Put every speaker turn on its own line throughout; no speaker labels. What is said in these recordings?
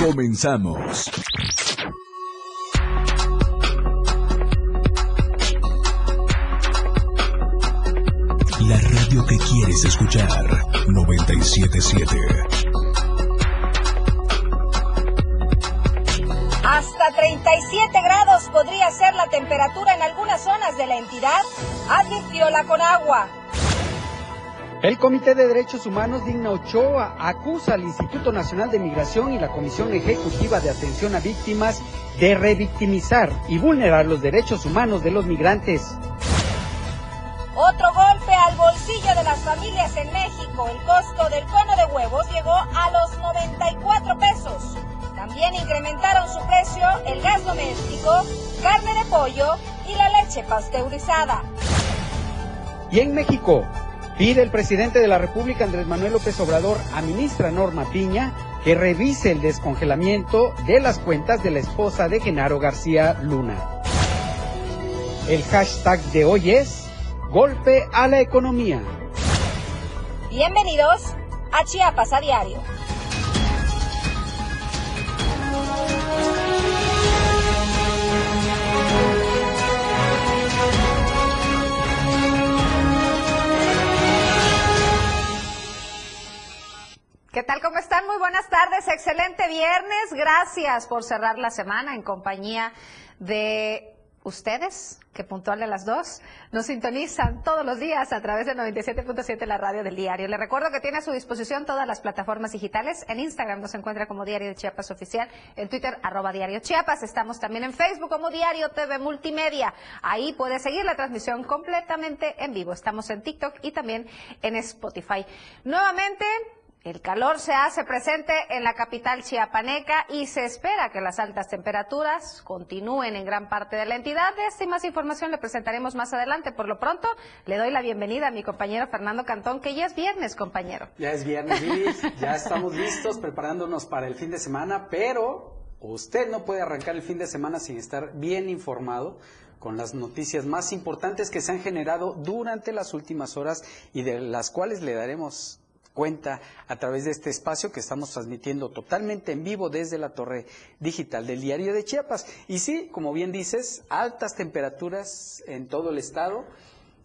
Comenzamos. La radio que quieres escuchar. 977.
Hasta 37 grados podría ser la temperatura en algunas zonas de la entidad, advirtió la Conagua.
El Comité de Derechos Humanos Digna Ochoa acusa al Instituto Nacional de Migración y la Comisión Ejecutiva de Atención a Víctimas de revictimizar y vulnerar los derechos humanos de los migrantes.
Otro golpe al bolsillo de las familias en México. El costo del cono de huevos llegó a los 94 pesos. También incrementaron su precio el gas doméstico, carne de pollo y la leche pasteurizada.
Y en México, Pide el presidente de la República, Andrés Manuel López Obrador, a ministra Norma Piña que revise el descongelamiento de las cuentas de la esposa de Genaro García Luna. El hashtag de hoy es Golpe a la economía.
Bienvenidos a Chiapas a Diario. ¿Qué tal? ¿Cómo están? Muy buenas tardes. Excelente viernes. Gracias por cerrar la semana en compañía de ustedes, que puntual a las dos, nos sintonizan todos los días a través de 97.7 la radio del diario. Le recuerdo que tiene a su disposición todas las plataformas digitales. En Instagram nos encuentra como Diario de Chiapas Oficial, en Twitter arroba Diario Chiapas. Estamos también en Facebook como Diario TV Multimedia. Ahí puede seguir la transmisión completamente en vivo. Estamos en TikTok y también en Spotify. Nuevamente, el calor se hace presente en la capital chiapaneca y se espera que las altas temperaturas continúen en gran parte de la entidad. De esta y más información le presentaremos más adelante. Por lo pronto, le doy la bienvenida a mi compañero Fernando Cantón, que ya es viernes, compañero.
Ya es viernes, Iris. ya estamos listos preparándonos para el fin de semana, pero usted no puede arrancar el fin de semana sin estar bien informado con las noticias más importantes que se han generado durante las últimas horas y de las cuales le daremos cuenta a través de este espacio que estamos transmitiendo totalmente en vivo desde la torre digital del diario de Chiapas. Y sí, como bien dices, altas temperaturas en todo el estado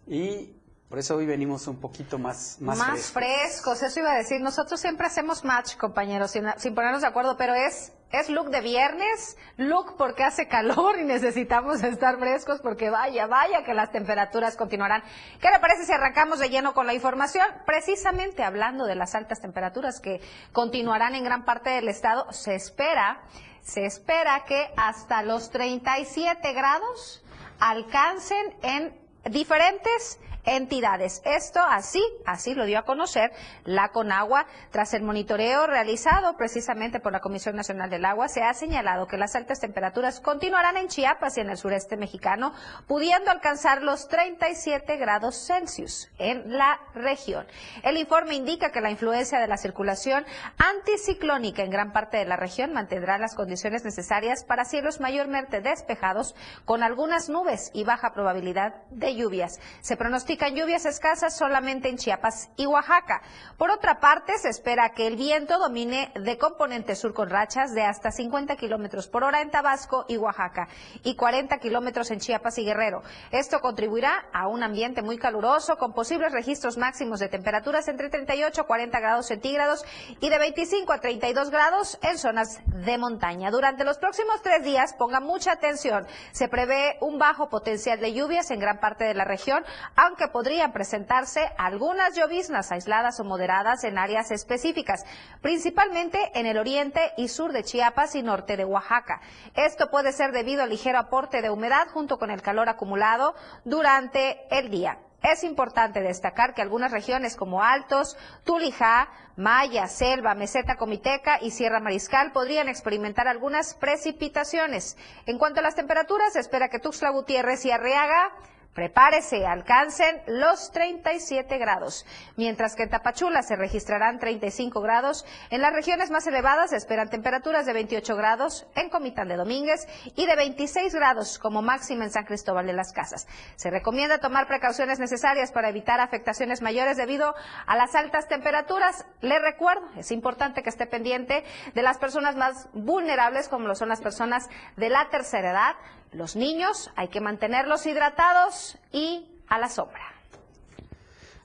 y por eso hoy venimos un poquito más
más, más frescos. Eso iba a decir. Nosotros siempre hacemos match, compañeros, sin, sin ponernos de acuerdo, pero es es look de viernes, look porque hace calor y necesitamos estar frescos porque vaya, vaya que las temperaturas continuarán. ¿Qué le parece si arrancamos de lleno con la información? Precisamente hablando de las altas temperaturas que continuarán en gran parte del estado, se espera, se espera que hasta los 37 grados alcancen en diferentes entidades. Esto así, así lo dio a conocer la Conagua tras el monitoreo realizado precisamente por la Comisión Nacional del Agua. Se ha señalado que las altas temperaturas continuarán en Chiapas y en el sureste mexicano, pudiendo alcanzar los 37 grados Celsius en la región. El informe indica que la influencia de la circulación anticiclónica en gran parte de la región mantendrá las condiciones necesarias para cielos mayormente despejados con algunas nubes y baja probabilidad de lluvias. Se pronostica lluvias escasas solamente en Chiapas y Oaxaca. Por otra parte, se espera que el viento domine de componente sur con rachas de hasta 50 kilómetros por hora en Tabasco y Oaxaca y 40 kilómetros en Chiapas y Guerrero. Esto contribuirá a un ambiente muy caluroso con posibles registros máximos de temperaturas entre 38 a 40 grados centígrados y de 25 a 32 grados en zonas de montaña. Durante los próximos tres días, ponga mucha atención, se prevé un bajo potencial de lluvias en gran parte de la región, aunque podrían presentarse algunas lloviznas aisladas o moderadas en áreas específicas, principalmente en el oriente y sur de Chiapas y norte de Oaxaca. Esto puede ser debido al ligero aporte de humedad junto con el calor acumulado durante el día. Es importante destacar que algunas regiones como Altos, Tulijá, Maya, Selva, Meseta Comiteca y Sierra Mariscal podrían experimentar algunas precipitaciones. En cuanto a las temperaturas, espera que Tuxtla Gutiérrez y Arriaga Prepárese, alcancen los 37 grados, mientras que en Tapachula se registrarán 35 grados. En las regiones más elevadas se esperan temperaturas de 28 grados en Comitán de Domínguez y de 26 grados como máxima en San Cristóbal de las Casas. Se recomienda tomar precauciones necesarias para evitar afectaciones mayores debido a las altas temperaturas. Le recuerdo, es importante que esté pendiente de las personas más vulnerables como lo son las personas de la tercera edad, los niños hay que mantenerlos hidratados y a la sombra.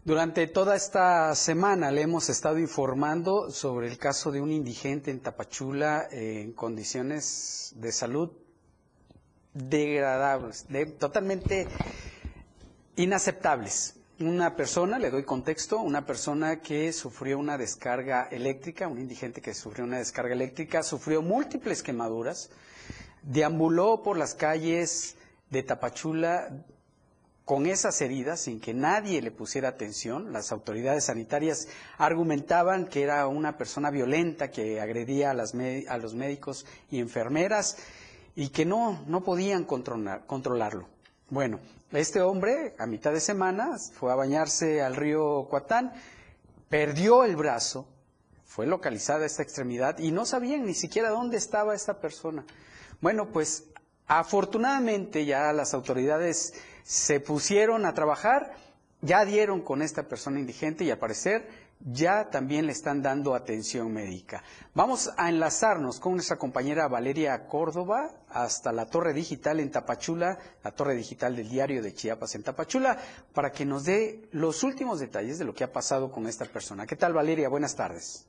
Durante toda esta semana le hemos estado informando sobre el caso de un indigente en Tapachula en condiciones de salud degradables, totalmente inaceptables. Una persona, le doy contexto, una persona que sufrió una descarga eléctrica, un indigente que sufrió una descarga eléctrica, sufrió múltiples quemaduras, deambuló por las calles de Tapachula con esas heridas sin que nadie le pusiera atención. Las autoridades sanitarias argumentaban que era una persona violenta que agredía a, a los médicos y enfermeras y que no, no podían controlarlo. Bueno, este hombre a mitad de semana fue a bañarse al río Cuatán, perdió el brazo, fue localizada esta extremidad y no sabían ni siquiera dónde estaba esta persona. Bueno, pues afortunadamente ya las autoridades se pusieron a trabajar, ya dieron con esta persona indigente y al parecer ya también le están dando atención médica. Vamos a enlazarnos con nuestra compañera Valeria Córdoba hasta la torre digital en Tapachula, la torre digital del diario de Chiapas en Tapachula, para que nos dé los últimos detalles de lo que ha pasado con esta persona. ¿Qué tal Valeria? Buenas tardes.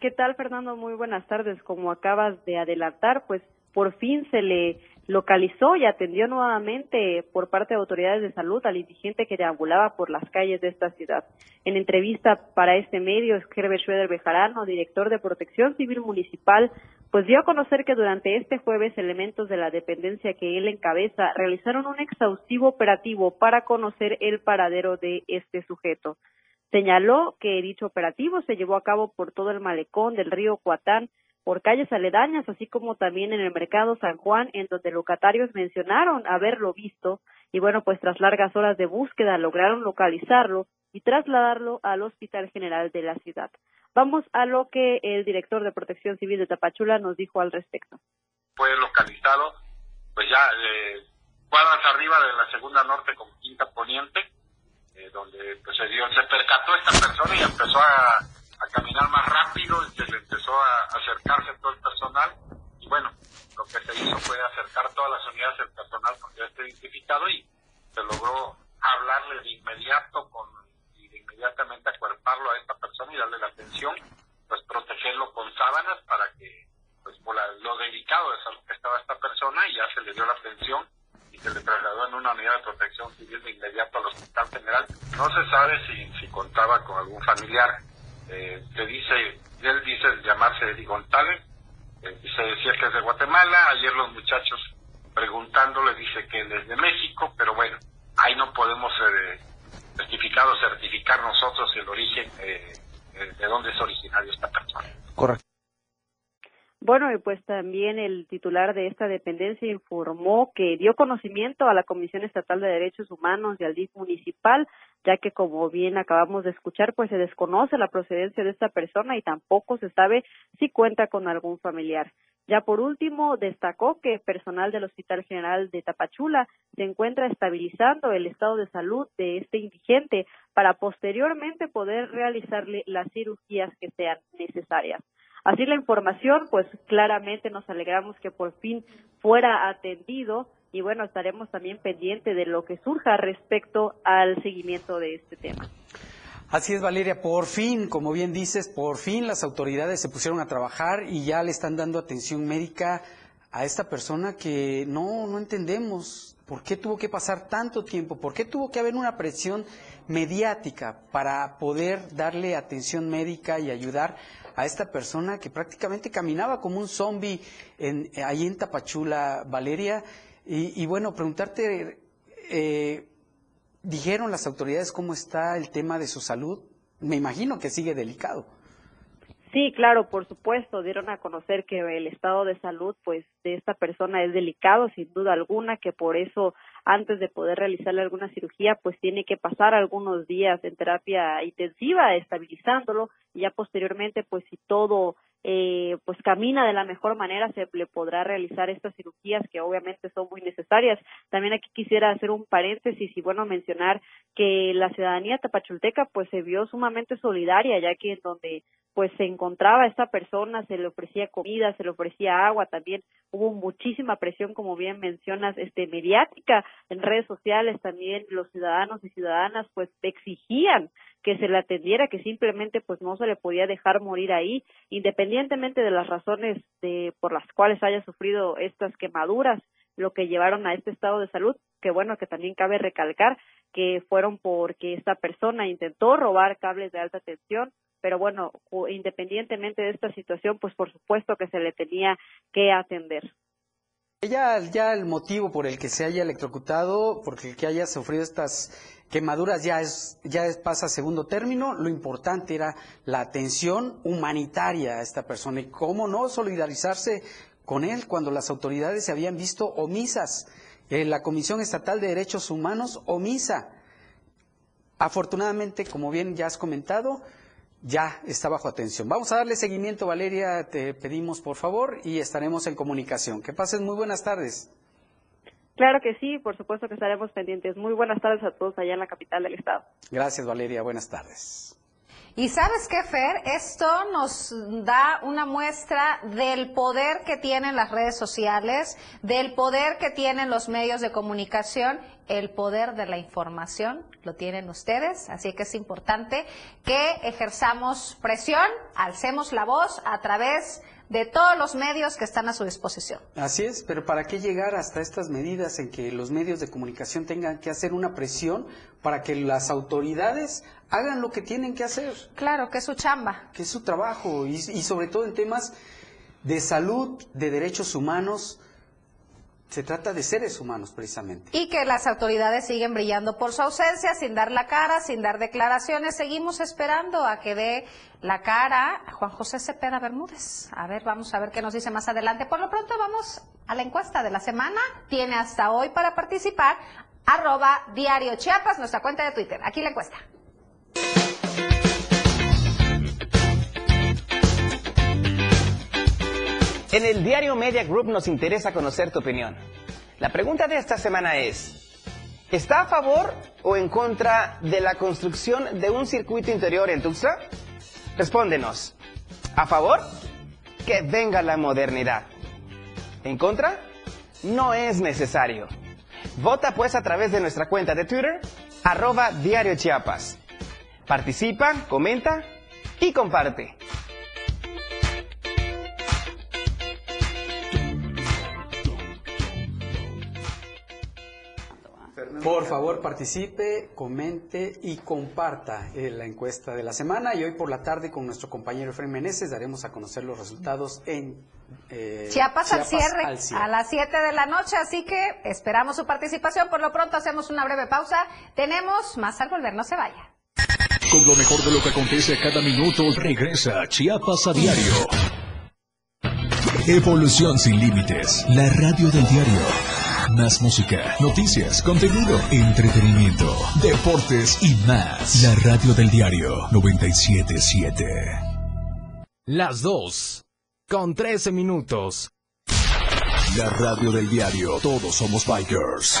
¿Qué tal Fernando? Muy buenas tardes. Como acabas de adelantar, pues por fin se le localizó y atendió nuevamente por parte de autoridades de salud al indigente que deambulaba por las calles de esta ciudad. En entrevista para este medio, Herbert Schroeder Bejarano, director de Protección Civil Municipal, pues dio a conocer que durante este jueves elementos de la dependencia que él encabeza realizaron un exhaustivo operativo para conocer el paradero de este sujeto. Señaló que dicho operativo se llevó a cabo por todo el malecón del río Cuatán, por calles aledañas, así como también en el mercado San Juan, en donde locatarios mencionaron haberlo visto, y bueno, pues tras largas horas de búsqueda lograron localizarlo y trasladarlo al Hospital General de la ciudad. Vamos a lo que el director de Protección Civil de Tapachula nos dijo al respecto.
Fue localizado, pues ya eh, cuadras arriba de la segunda norte con quinta poniente, eh, donde pues se dio, se percató esta persona y empezó a a caminar más rápido y se le empezó a acercarse todo el personal y bueno, lo que se hizo fue acercar todas las unidades del personal porque ya está identificado y se logró hablarle de inmediato con y de inmediatamente acuerparlo a esta persona y darle la atención, pues protegerlo con sábanas para que pues por lo delicado de salud que estaba esta persona y ya se le dio la atención y se le trasladó en una unidad de protección civil de inmediato al hospital general. No se sabe si, si contaba con algún familiar eh, te dice, él dice llamarse Eddie González, eh, se decía que es de Guatemala, ayer los muchachos preguntándole dice que él es de México, pero bueno, ahí no podemos eh, certificar o certificar nosotros el origen, eh, eh, de dónde es originario esta persona.
Correcto.
Bueno, y pues también el titular de esta dependencia informó que dio conocimiento a la Comisión Estatal de Derechos Humanos y al DIF municipal, ya que como bien acabamos de escuchar, pues se desconoce la procedencia de esta persona y tampoco se sabe si cuenta con algún familiar. Ya por último, destacó que personal del Hospital General de Tapachula se encuentra estabilizando el estado de salud de este indigente para posteriormente poder realizarle las cirugías que sean necesarias. Así la información, pues claramente nos alegramos que por fin fuera atendido y bueno, estaremos también pendientes de lo que surja respecto al seguimiento de este tema.
Así es, Valeria, por fin, como bien dices, por fin las autoridades se pusieron a trabajar y ya le están dando atención médica a esta persona que no, no entendemos por qué tuvo que pasar tanto tiempo, por qué tuvo que haber una presión mediática para poder darle atención médica y ayudar a esta persona que prácticamente caminaba como un zombie en, ahí en Tapachula, Valeria. Y, bueno, preguntarte, eh, ¿dijeron las autoridades cómo está el tema de su salud? Me imagino que sigue delicado.
Sí, claro, por supuesto, dieron a conocer que el estado de salud pues de esta persona es delicado sin duda alguna, que por eso antes de poder realizarle alguna cirugía pues tiene que pasar algunos días en terapia intensiva estabilizándolo y ya posteriormente pues si todo eh, pues camina de la mejor manera, se le podrá realizar estas cirugías que obviamente son muy necesarias. También aquí quisiera hacer un paréntesis y bueno mencionar que la ciudadanía tapachulteca pues se vio sumamente solidaria ya que en donde pues se encontraba esta persona, se le ofrecía comida, se le ofrecía agua, también. Hubo muchísima presión, como bien mencionas, este mediática en redes sociales, también los ciudadanos y ciudadanas pues exigían que se le atendiera, que simplemente pues no se le podía dejar morir ahí, independientemente de las razones de por las cuales haya sufrido estas quemaduras, lo que llevaron a este estado de salud, que bueno, que también cabe recalcar que fueron porque esta persona intentó robar cables de alta tensión, pero bueno, independientemente de esta situación, pues por supuesto que se le tenía que atender.
Ya, el motivo por el que se haya electrocutado, porque el que haya sufrido estas quemaduras ya es, ya pasa a segundo término. Lo importante era la atención humanitaria a esta persona y cómo no solidarizarse con él cuando las autoridades se habían visto omisas. Eh, la Comisión Estatal de Derechos Humanos omisa. Afortunadamente, como bien ya has comentado, ya está bajo atención. Vamos a darle seguimiento, Valeria, te pedimos por favor y estaremos en comunicación. Que pasen muy buenas tardes.
Claro que sí, por supuesto que estaremos pendientes. Muy buenas tardes a todos allá en la capital del estado.
Gracias, Valeria. Buenas tardes.
Y sabes qué, Fer, esto nos da una muestra del poder que tienen las redes sociales, del poder que tienen los medios de comunicación, el poder de la información lo tienen ustedes, así que es importante que ejerzamos presión, alcemos la voz a través de todos los medios que están a su disposición.
Así es, pero ¿para qué llegar hasta estas medidas en que los medios de comunicación tengan que hacer una presión para que las autoridades hagan lo que tienen que hacer?
Claro, que es su chamba.
Que es su trabajo y, y sobre todo en temas de salud, de derechos humanos, se trata de seres humanos, precisamente.
Y que las autoridades siguen brillando por su ausencia, sin dar la cara, sin dar declaraciones. Seguimos esperando a que dé la cara Juan José Cepeda Bermúdez. A ver, vamos a ver qué nos dice más adelante. Por lo pronto vamos a la encuesta de la semana. Tiene hasta hoy para participar. Arroba Diario Chiapas, nuestra cuenta de Twitter. Aquí la encuesta.
En el diario Media Group nos interesa conocer tu opinión. La pregunta de esta semana es, ¿está a favor o en contra de la construcción de un circuito interior en Tuxtla? Respóndenos. ¿A favor? Que venga la modernidad. ¿En contra? No es necesario. Vota pues a través de nuestra cuenta de Twitter, arroba Diario Chiapas. Participa, comenta y comparte.
Por favor, participe, comente y comparta eh, la encuesta de la semana. Y hoy por la tarde con nuestro compañero Efraín Meneses daremos a conocer los resultados en
eh, Chiapas, al, cierre, a las 7 de la noche. Así que esperamos su participación. Por lo pronto hacemos una breve pausa. Tenemos más al volver, no se vaya.
Con lo mejor de lo que acontece cada minuto, regresa Chiapas a diario. Evolución sin límites, la radio del diario. Más música, noticias, contenido, entretenimiento, deportes y más. La radio del diario 977.
Las dos, con 13 minutos.
La radio del diario, todos somos bikers.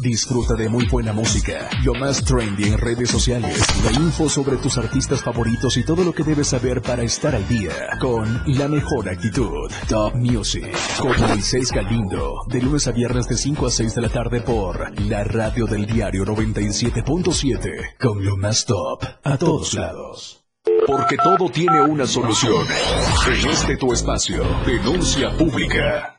Disfruta de muy buena música, lo más trendy en redes sociales, la info sobre tus artistas favoritos y todo lo que debes saber para estar al día con la mejor actitud. Top Music con Moisés Galindo, de lunes a viernes de 5 a 6 de la tarde por la radio del diario 97.7 con lo más top a todos lados. Porque todo tiene una solución. En este tu espacio, denuncia pública.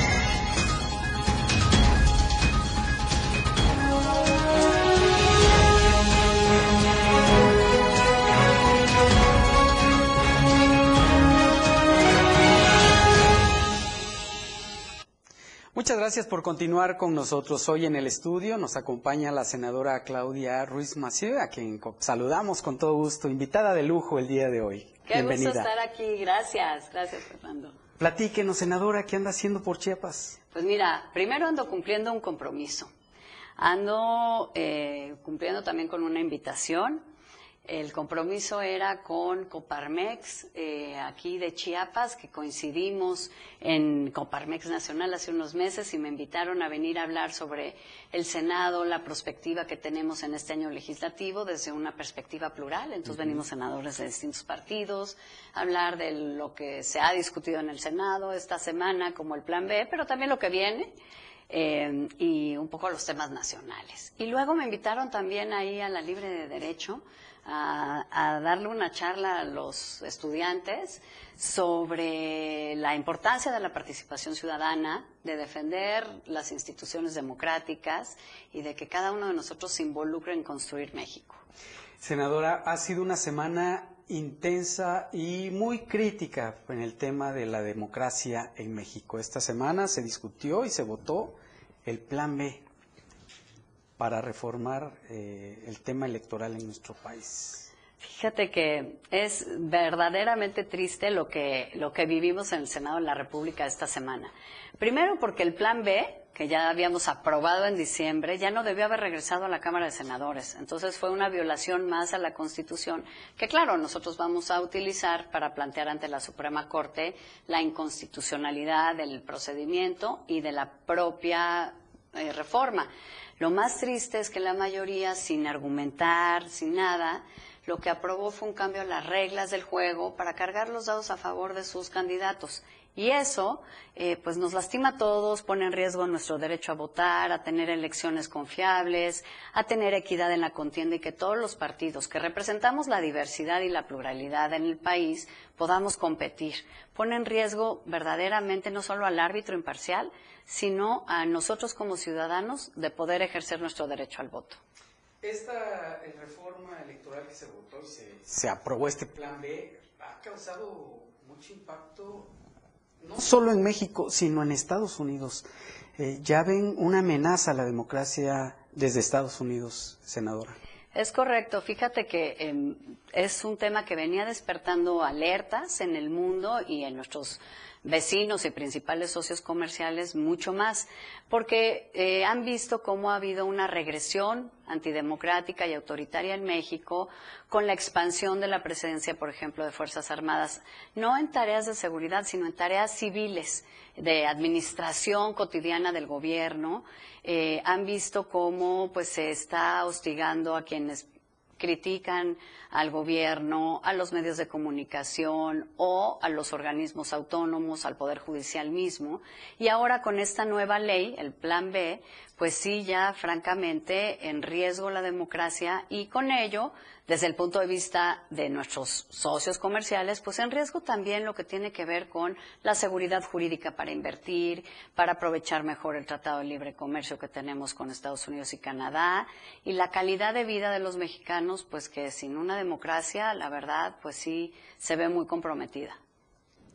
Muchas gracias por continuar con nosotros. Hoy en el estudio nos acompaña la senadora Claudia Ruiz Massieu, a quien saludamos con todo gusto, invitada de lujo el día de hoy.
Qué
Bienvenida.
gusto estar aquí, gracias, gracias Fernando.
Platíquenos, senadora, ¿qué anda haciendo por Chiapas?
Pues mira, primero ando cumpliendo un compromiso, ando eh, cumpliendo también con una invitación. El compromiso era con Coparmex, eh, aquí de Chiapas, que coincidimos en Coparmex Nacional hace unos meses y me invitaron a venir a hablar sobre el Senado, la perspectiva que tenemos en este año legislativo desde una perspectiva plural. Entonces venimos senadores de distintos partidos, a hablar de lo que se ha discutido en el Senado esta semana, como el Plan B, pero también lo que viene eh, y un poco los temas nacionales. Y luego me invitaron también ahí a la Libre de Derecho a, darle una charla a los estudiantes sobre la importancia de la participación ciudadana, de defender las instituciones democráticas y de que cada uno de nosotros se involucre en construir México.
Senadora, ha sido una semana intensa y muy crítica en el tema de la democracia en México. Esta semana se discutió y se votó el Plan B para reformar eh, el tema electoral en nuestro país.
Fíjate que es verdaderamente triste lo que, lo que vivimos en el Senado de la República esta semana. Primero porque el plan B, que ya habíamos aprobado en diciembre, ya no debió haber regresado a la Cámara de Senadores. Entonces fue una violación más a la Constitución, que claro, nosotros vamos a utilizar para plantear ante la Suprema Corte la inconstitucionalidad del procedimiento y de la propia eh, reforma. Lo más triste es que la mayoría, sin argumentar, sin nada, lo que aprobó fue un cambio a las reglas del juego para cargar los dados a favor de sus candidatos. Y eso, eh, pues nos lastima a todos, pone en riesgo nuestro derecho a votar, a tener elecciones confiables, a tener equidad en la contienda y que todos los partidos que representamos la diversidad y la pluralidad en el país podamos competir. Pone en riesgo verdaderamente no solo al árbitro imparcial, sino a nosotros como ciudadanos de poder ejercer nuestro derecho al voto.
Esta eh, reforma electoral que se votó y se, se aprobó este plan B ha causado mucho impacto no solo en México, sino en Estados Unidos. Eh, ya ven una amenaza a la democracia desde Estados Unidos, senadora.
Es correcto. Fíjate que em, es un tema que venía despertando alertas en el mundo y en nuestros vecinos y principales socios comerciales mucho más, porque eh, han visto cómo ha habido una regresión antidemocrática y autoritaria en México con la expansión de la presencia, por ejemplo, de Fuerzas Armadas, no en tareas de seguridad, sino en tareas civiles, de administración cotidiana del gobierno. Eh, han visto cómo pues, se está hostigando a quienes critican al gobierno, a los medios de comunicación o a los organismos autónomos, al Poder Judicial mismo. Y ahora con esta nueva ley, el Plan B, pues sí, ya francamente en riesgo la democracia y con ello desde el punto de vista de nuestros socios comerciales, pues en riesgo también lo que tiene que ver con la seguridad jurídica para invertir, para aprovechar mejor el Tratado de Libre Comercio que tenemos con Estados Unidos y Canadá, y la calidad de vida de los mexicanos, pues que sin una democracia, la verdad, pues sí, se ve muy comprometida.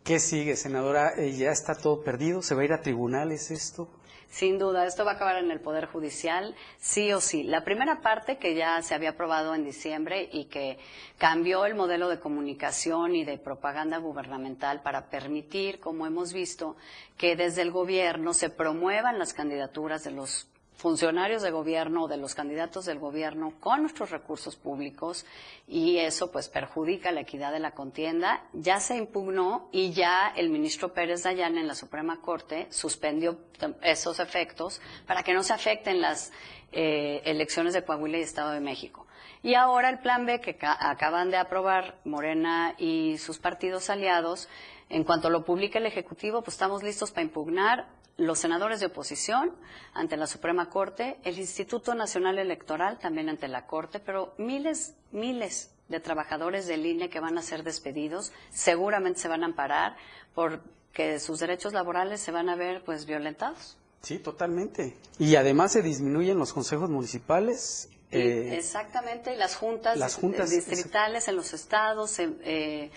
¿Qué sigue, senadora? Eh, ¿Ya está todo perdido? ¿Se va a ir a tribunales esto?
Sin duda, esto va a acabar en el Poder Judicial, sí o sí. La primera parte que ya se había aprobado en diciembre y que cambió el modelo de comunicación y de propaganda gubernamental para permitir, como hemos visto, que desde el gobierno se promuevan las candidaturas de los funcionarios de gobierno o de los candidatos del gobierno con nuestros recursos públicos y eso pues perjudica la equidad de la contienda. Ya se impugnó y ya el ministro Pérez Dayan en la Suprema Corte suspendió esos efectos para que no se afecten las eh, elecciones de Coahuila y Estado de México. Y ahora el plan B que acaban de aprobar Morena y sus partidos aliados, en cuanto lo publique el Ejecutivo, pues estamos listos para impugnar los senadores de oposición ante la Suprema Corte, el Instituto Nacional Electoral también ante la Corte, pero miles, miles de trabajadores del INE que van a ser despedidos seguramente se van a amparar porque sus derechos laborales se van a ver pues violentados.
Sí, totalmente. Y además se disminuyen los consejos municipales.
Eh, exactamente, y las juntas, las juntas distritales en los estados, eh,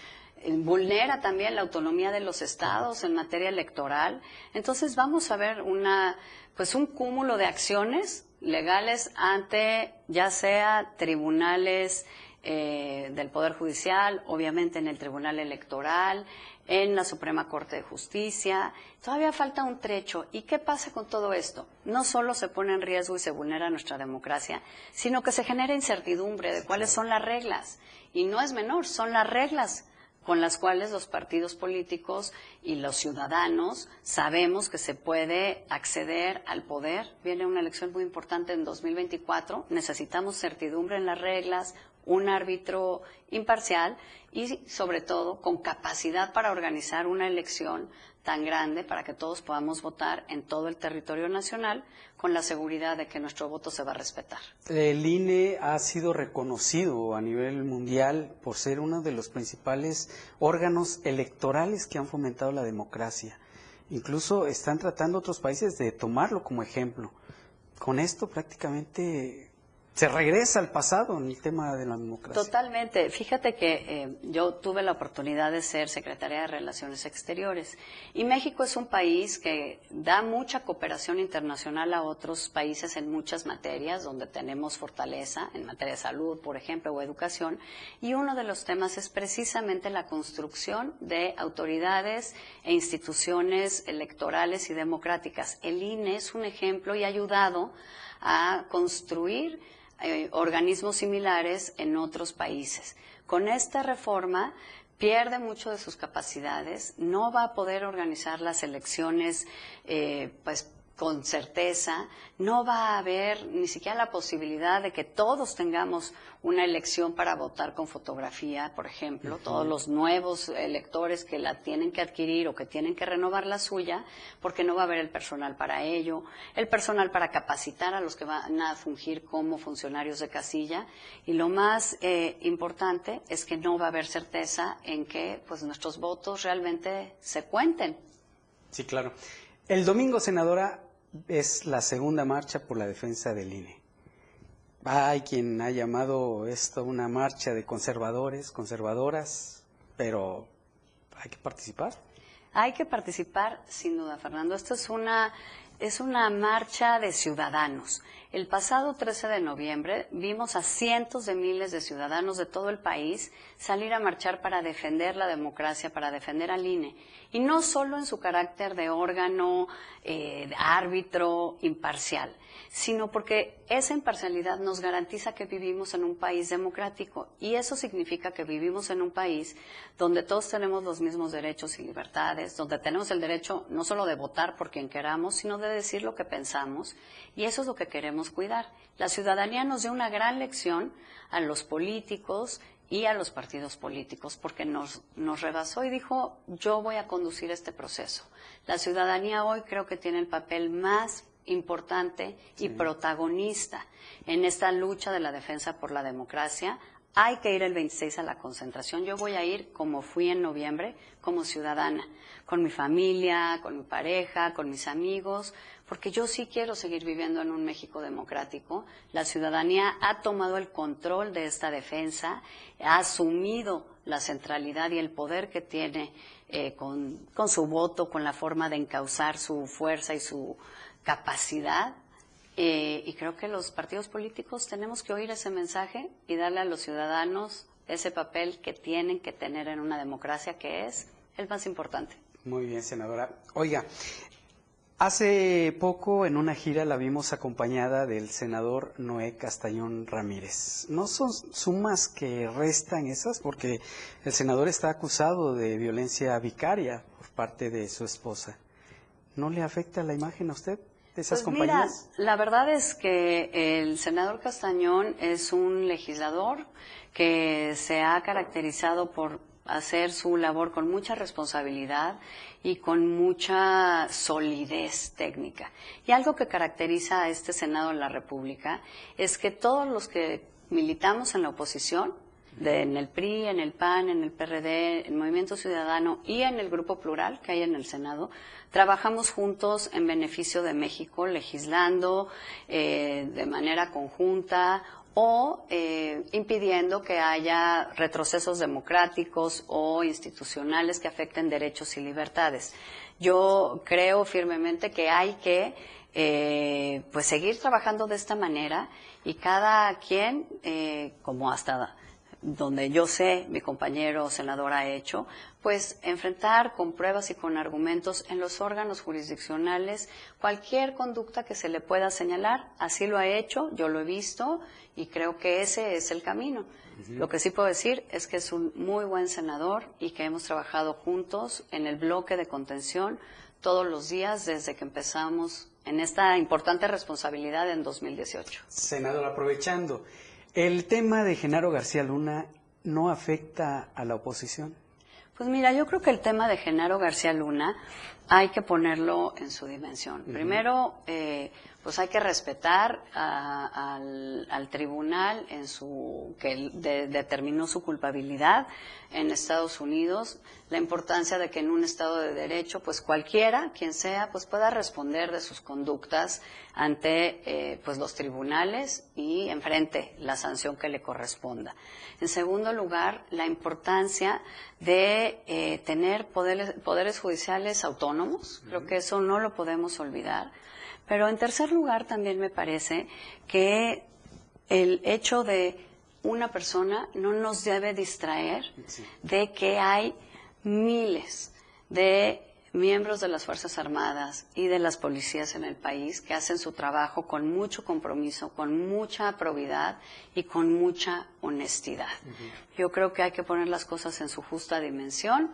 vulnera también la autonomía de los estados en materia electoral. Entonces vamos a ver una, pues un cúmulo de acciones legales ante ya sea tribunales eh, del Poder Judicial, obviamente en el Tribunal Electoral, en la Suprema Corte de Justicia. Todavía falta un trecho. ¿Y qué pasa con todo esto? No solo se pone en riesgo y se vulnera nuestra democracia, sino que se genera incertidumbre de cuáles son las reglas. Y no es menor, son las reglas con las cuales los partidos políticos y los ciudadanos sabemos que se puede acceder al poder. Viene una elección muy importante en 2024, necesitamos certidumbre en las reglas, un árbitro imparcial y sobre todo con capacidad para organizar una elección tan grande para que todos podamos votar en todo el territorio nacional con la seguridad de que nuestro voto se va a respetar.
El INE ha sido reconocido a nivel mundial por ser uno de los principales órganos electorales que han fomentado la democracia. Incluso están tratando otros países de tomarlo como ejemplo. Con esto prácticamente se regresa al pasado en el tema de la democracia.
Totalmente. Fíjate que eh, yo tuve la oportunidad de ser secretaria de Relaciones Exteriores y México es un país que da mucha cooperación internacional a otros países en muchas materias donde tenemos fortaleza, en materia de salud, por ejemplo, o educación. Y uno de los temas es precisamente la construcción de autoridades e instituciones electorales y democráticas. El INE es un ejemplo y ha ayudado a construir eh, organismos similares en otros países. Con esta reforma pierde mucho de sus capacidades, no va a poder organizar las elecciones eh, pues con certeza, no va a haber ni siquiera la posibilidad de que todos tengamos una elección para votar con fotografía, por ejemplo, todos los nuevos electores que la tienen que adquirir o que tienen que renovar la suya, porque no va a haber el personal para ello, el personal para capacitar a los que van a fungir como funcionarios de casilla y lo más eh, importante es que no va a haber certeza en que pues nuestros votos realmente se cuenten.
Sí, claro. El domingo, senadora, es la segunda marcha por la defensa del INE. Hay quien ha llamado esto una marcha de conservadores, conservadoras, pero hay que participar.
Hay que participar, sin duda, Fernando. Esto es una es una marcha de ciudadanos. El pasado 13 de noviembre vimos a cientos de miles de ciudadanos de todo el país salir a marchar para defender la democracia, para defender al INE. Y no solo en su carácter de órgano, eh, de árbitro, imparcial, sino porque esa imparcialidad nos garantiza que vivimos en un país democrático. Y eso significa que vivimos en un país donde todos tenemos los mismos derechos y libertades, donde tenemos el derecho no solo de votar por quien queramos, sino de decir lo que pensamos. Y eso es lo que queremos cuidar. La ciudadanía nos dio una gran lección a los políticos y a los partidos políticos, porque nos, nos rebasó y dijo, yo voy a conducir este proceso. La ciudadanía hoy creo que tiene el papel más importante y protagonista en esta lucha de la defensa por la democracia. Hay que ir el 26 a la concentración. Yo voy a ir como fui en noviembre, como ciudadana, con mi familia, con mi pareja, con mis amigos, porque yo sí quiero seguir viviendo en un México democrático. La ciudadanía ha tomado el control de esta defensa, ha asumido la centralidad y el poder que tiene eh, con, con su voto, con la forma de encauzar su fuerza y su capacidad. Eh, y creo que los partidos políticos tenemos que oír ese mensaje y darle a los ciudadanos ese papel que tienen que tener en una democracia que es el más importante.
Muy bien, senadora. Oiga, hace poco en una gira la vimos acompañada del senador Noé Castañón Ramírez. ¿No son sumas que restan esas? Porque el senador está acusado de violencia vicaria por parte de su esposa. ¿No le afecta la imagen a usted? de esas
Pues
compañías?
Mira, la verdad es que el senador Castañón es un legislador que se ha caracterizado por hacer su labor con mucha responsabilidad y con mucha solidez técnica. Y algo que caracteriza a este Senado de la República es que todos los que militamos en la oposición, de- en el PRI, en el PAN, en el PRD, en Movimiento Ciudadano y en el Grupo Plural que hay en el Senado, trabajamos juntos en beneficio de México, legislando eh, de manera conjunta o eh, impidiendo que haya retrocesos democráticos o institucionales que afecten derechos y libertades. Yo creo firmemente que hay que eh, pues seguir trabajando de esta manera y cada quien, eh, como hasta donde yo sé mi compañero senador ha hecho, pues enfrentar con pruebas y con argumentos en los órganos jurisdiccionales cualquier conducta que se le pueda señalar. Así lo ha hecho, yo lo he visto y creo que ese es el camino. Lo que sí puedo decir es que es un muy buen senador y que hemos trabajado juntos en el bloque de contención todos los días desde que empezamos en esta importante responsabilidad en 2018.
Senador, aprovechando, ¿el tema de Genaro García Luna no afecta a la oposición?
Pues mira, yo creo que el tema de Genaro García Luna hay que ponerlo en su dimensión. Primero, eh, pues hay que respetar a- al, al tribunal en su que de- determinó su culpabilidad en Estados Unidos, la importancia de que en un Estado de Derecho, pues cualquiera, quien sea, pues pueda responder de sus conductas ante eh, pues los tribunales y enfrente la sanción que le corresponda. En segundo lugar, la importancia de eh, tener poderes, poderes judiciales autónomos. Creo que eso no lo podemos olvidar. Pero en tercer lugar, también me parece que el hecho de una persona no nos debe distraer de que hay miles de miembros de las Fuerzas Armadas y de las policías en el país que hacen su trabajo con mucho compromiso, con mucha probidad y con mucha honestidad. Yo creo que hay que poner las cosas en su justa dimensión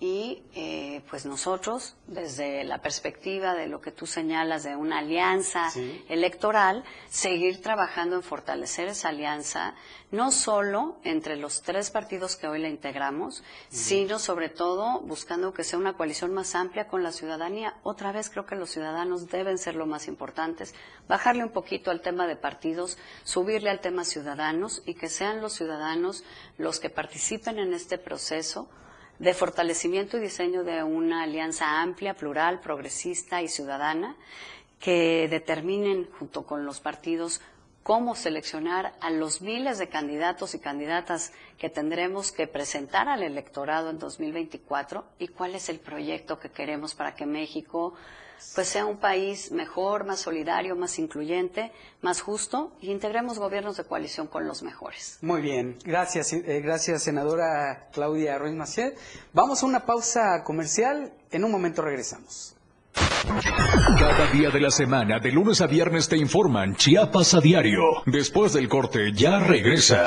y eh, pues nosotros, desde la perspectiva de lo que tú señalas de una alianza
Sí.
electoral, seguir trabajando en fortalecer esa alianza, no solo entre los tres partidos que hoy la integramos, sino sobre todo buscando que sea una coalición más amplia con la ciudadanía. Otra vez creo que los ciudadanos deben ser lo más importantes, bajarle un poquito al tema de partidos, subirle al tema ciudadanos y que sean los ciudadanos los que participen en este proceso de fortalecimiento y diseño de una alianza amplia, plural, progresista y ciudadana que determinen junto con los partidos cómo seleccionar a los miles de candidatos y candidatas que tendremos que presentar al electorado en 2024 y cuál es el proyecto que queremos para que México pues sea un país mejor, más solidario, más incluyente, más justo y integremos gobiernos de coalición con los mejores.
Muy bien, gracias, eh, gracias senadora Claudia Ruiz Maciel. Vamos a una pausa comercial, en un momento regresamos.
Cada día de la semana, de lunes a viernes, te informan Chiapas a diario. Después del corte, ya regresa.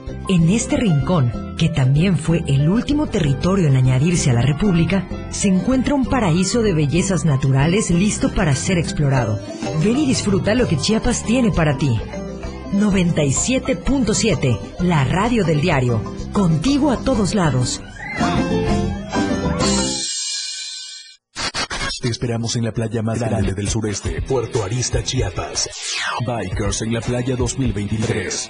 en este rincón, que también fue el último territorio en añadirse a la República, se encuentra un paraíso de bellezas naturales listo para ser explorado. Ven y disfruta lo que Chiapas tiene para ti. 97.7, la radio del diario. Contigo a todos lados.
Te esperamos en la playa más grande del sureste, Puerto Arista, Chiapas. Bikers en la playa 2023.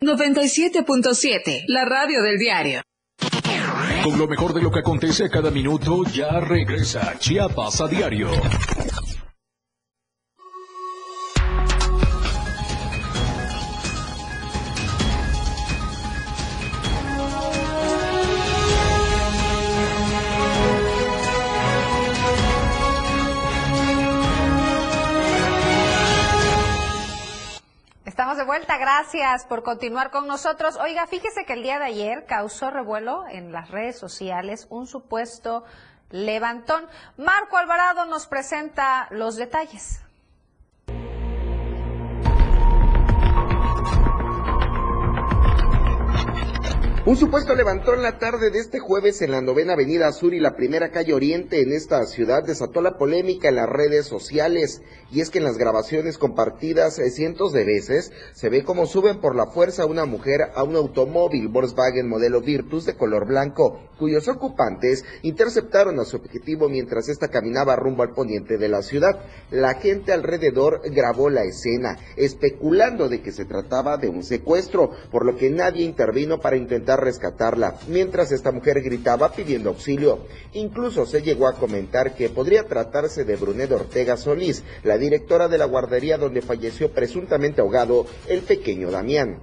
97.7, la radio del diario.
Con lo mejor de lo que acontece a cada minuto, ya regresa Chiapas a diario.
De vuelta, gracias por continuar con nosotros. Oiga, fíjese que el día de ayer causó revuelo en las redes sociales un supuesto levantón. Marco Alvarado nos presenta los detalles.
Un supuesto levantón la tarde de este jueves en la novena avenida Sur y la primera calle Oriente en esta ciudad desató la polémica en las redes sociales. Y es que en las grabaciones compartidas eh, cientos de veces se ve como suben por la fuerza una mujer a un automóvil Volkswagen modelo Virtus de color blanco, cuyos ocupantes interceptaron a su objetivo mientras ésta caminaba rumbo al poniente de la ciudad. La gente alrededor grabó la escena, especulando de que se trataba de un secuestro, por lo que nadie intervino para intentar rescatarla, mientras esta mujer gritaba pidiendo auxilio. Incluso se llegó a comentar que podría tratarse de Brunet Ortega Solís, la directora de la guardería donde falleció presuntamente ahogado el pequeño Damián.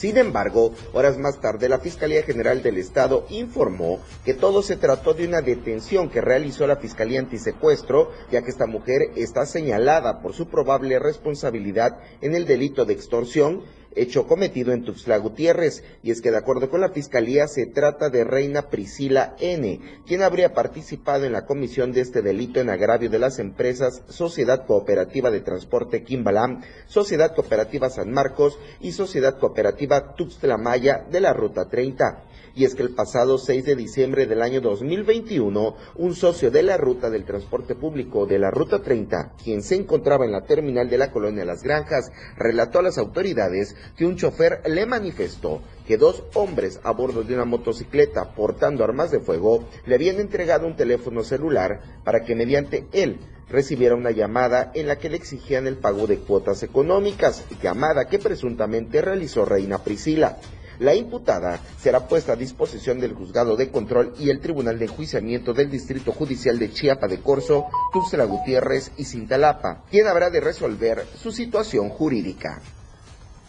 Sin embargo, horas más tarde la Fiscalía General del Estado informó que todo se trató de una detención que realizó la Fiscalía Antisecuestro, ya que esta mujer está señalada por su probable responsabilidad en el delito de extorsión hecho cometido en Tuxtla Gutiérrez. Y es que de acuerdo con la Fiscalía se trata de Reina Priscila N., quien habría participado en la comisión de este delito en agravio de las empresas Sociedad Cooperativa de Transporte Quimbalam, Sociedad Cooperativa San Marcos y Sociedad Cooperativa Tuxtla Maya de la Ruta 30 y es que el pasado 6 de diciembre del año 2021, un socio de la ruta del transporte público de la Ruta 30, quien se encontraba en la terminal de la colonia Las Granjas, relató a las autoridades que un chofer le manifestó que dos hombres a bordo de una motocicleta portando armas de fuego le habían entregado un teléfono celular para que mediante él recibiera una llamada en la que le exigían el pago de cuotas económicas, llamada que presuntamente realizó Reina Priscila. La imputada será puesta a disposición del juzgado de control y el tribunal de enjuiciamiento del Distrito Judicial de Chiapa de Corzo, Tuxtla Gutiérrez y Cintalapa, quien habrá de resolver su situación jurídica.